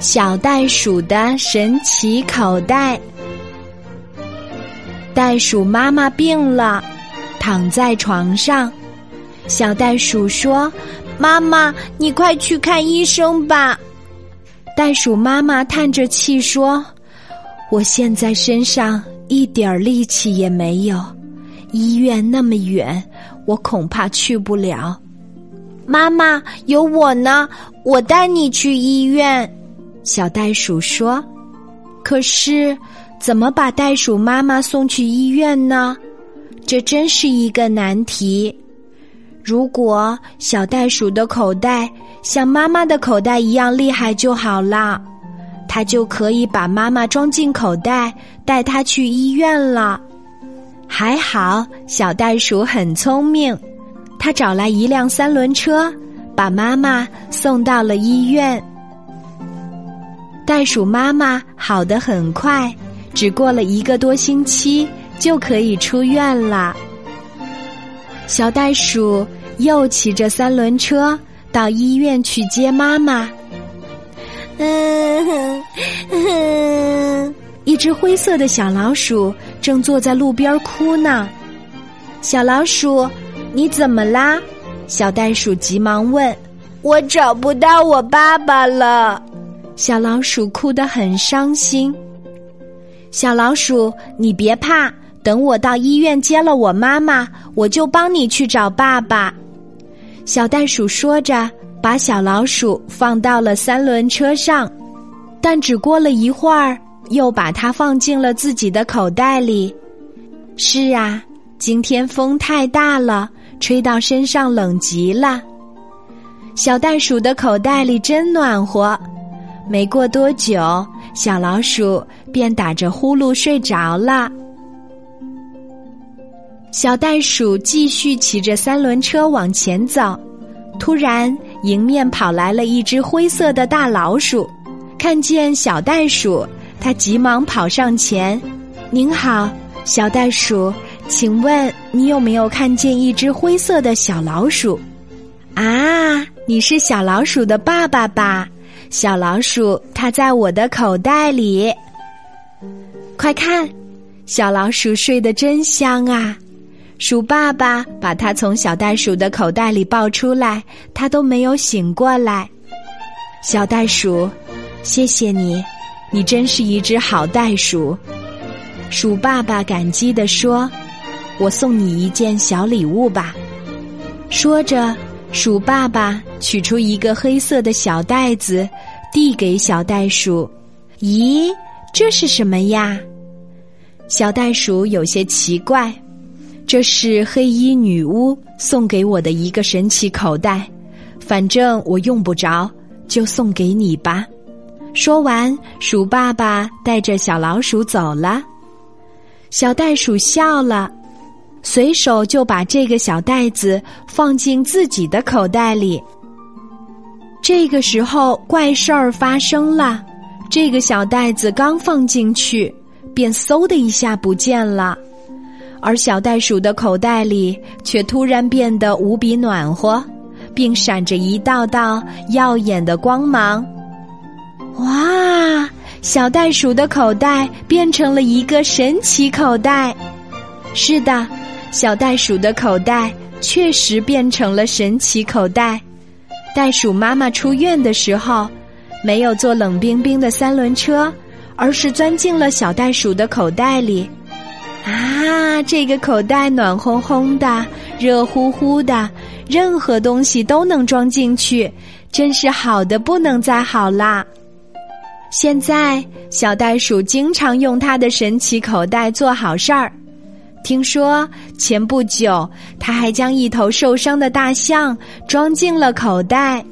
小袋鼠的神奇口袋。袋鼠妈妈病了，躺在床上。小袋鼠说：“妈妈，你快去看医生吧。”袋鼠妈妈叹着气说：“我现在身上一点力气也没有，医院那么远，我恐怕去不了。”妈妈，有我呢，我带你去医院。小袋鼠说：“可是，怎么把袋鼠妈妈送去医院呢？这真是一个难题。如果小袋鼠的口袋像妈妈的口袋一样厉害就好了，它就可以把妈妈装进口袋，带她去医院了。还好，小袋鼠很聪明，它找来一辆三轮车，把妈妈送到了医院。”袋鼠妈妈好的很快，只过了一个多星期就可以出院了。小袋鼠又骑着三轮车到医院去接妈妈。嗯哼，一只灰色的小老鼠正坐在路边哭呢。小老鼠，你怎么啦？小袋鼠急忙问。我找不到我爸爸了。小老鼠哭得很伤心。小老鼠，你别怕，等我到医院接了我妈妈，我就帮你去找爸爸。小袋鼠说着，把小老鼠放到了三轮车上，但只过了一会儿，又把它放进了自己的口袋里。是啊，今天风太大了，吹到身上冷极了。小袋鼠的口袋里真暖和。没过多久，小老鼠便打着呼噜睡着了。小袋鼠继续骑着三轮车往前走，突然迎面跑来了一只灰色的大老鼠。看见小袋鼠，它急忙跑上前：“您好，小袋鼠，请问你有没有看见一只灰色的小老鼠？”啊，你是小老鼠的爸爸吧？小老鼠，它在我的口袋里。快看，小老鼠睡得真香啊！鼠爸爸把它从小袋鼠的口袋里抱出来，它都没有醒过来。小袋鼠，谢谢你，你真是一只好袋鼠。鼠爸爸感激地说：“我送你一件小礼物吧。”说着。鼠爸爸取出一个黑色的小袋子，递给小袋鼠。咦，这是什么呀？小袋鼠有些奇怪。这是黑衣女巫送给我的一个神奇口袋，反正我用不着，就送给你吧。说完，鼠爸爸带着小老鼠走了。小袋鼠笑了。随手就把这个小袋子放进自己的口袋里。这个时候，怪事儿发生了，这个小袋子刚放进去，便嗖的一下不见了，而小袋鼠的口袋里却突然变得无比暖和，并闪着一道道耀眼的光芒。哇！小袋鼠的口袋变成了一个神奇口袋。是的。小袋鼠的口袋确实变成了神奇口袋。袋鼠妈妈出院的时候，没有坐冷冰冰的三轮车，而是钻进了小袋鼠的口袋里。啊，这个口袋暖烘烘的，热乎乎的，任何东西都能装进去，真是好的不能再好啦！现在，小袋鼠经常用它的神奇口袋做好事儿。听说前不久，他还将一头受伤的大象装进了口袋。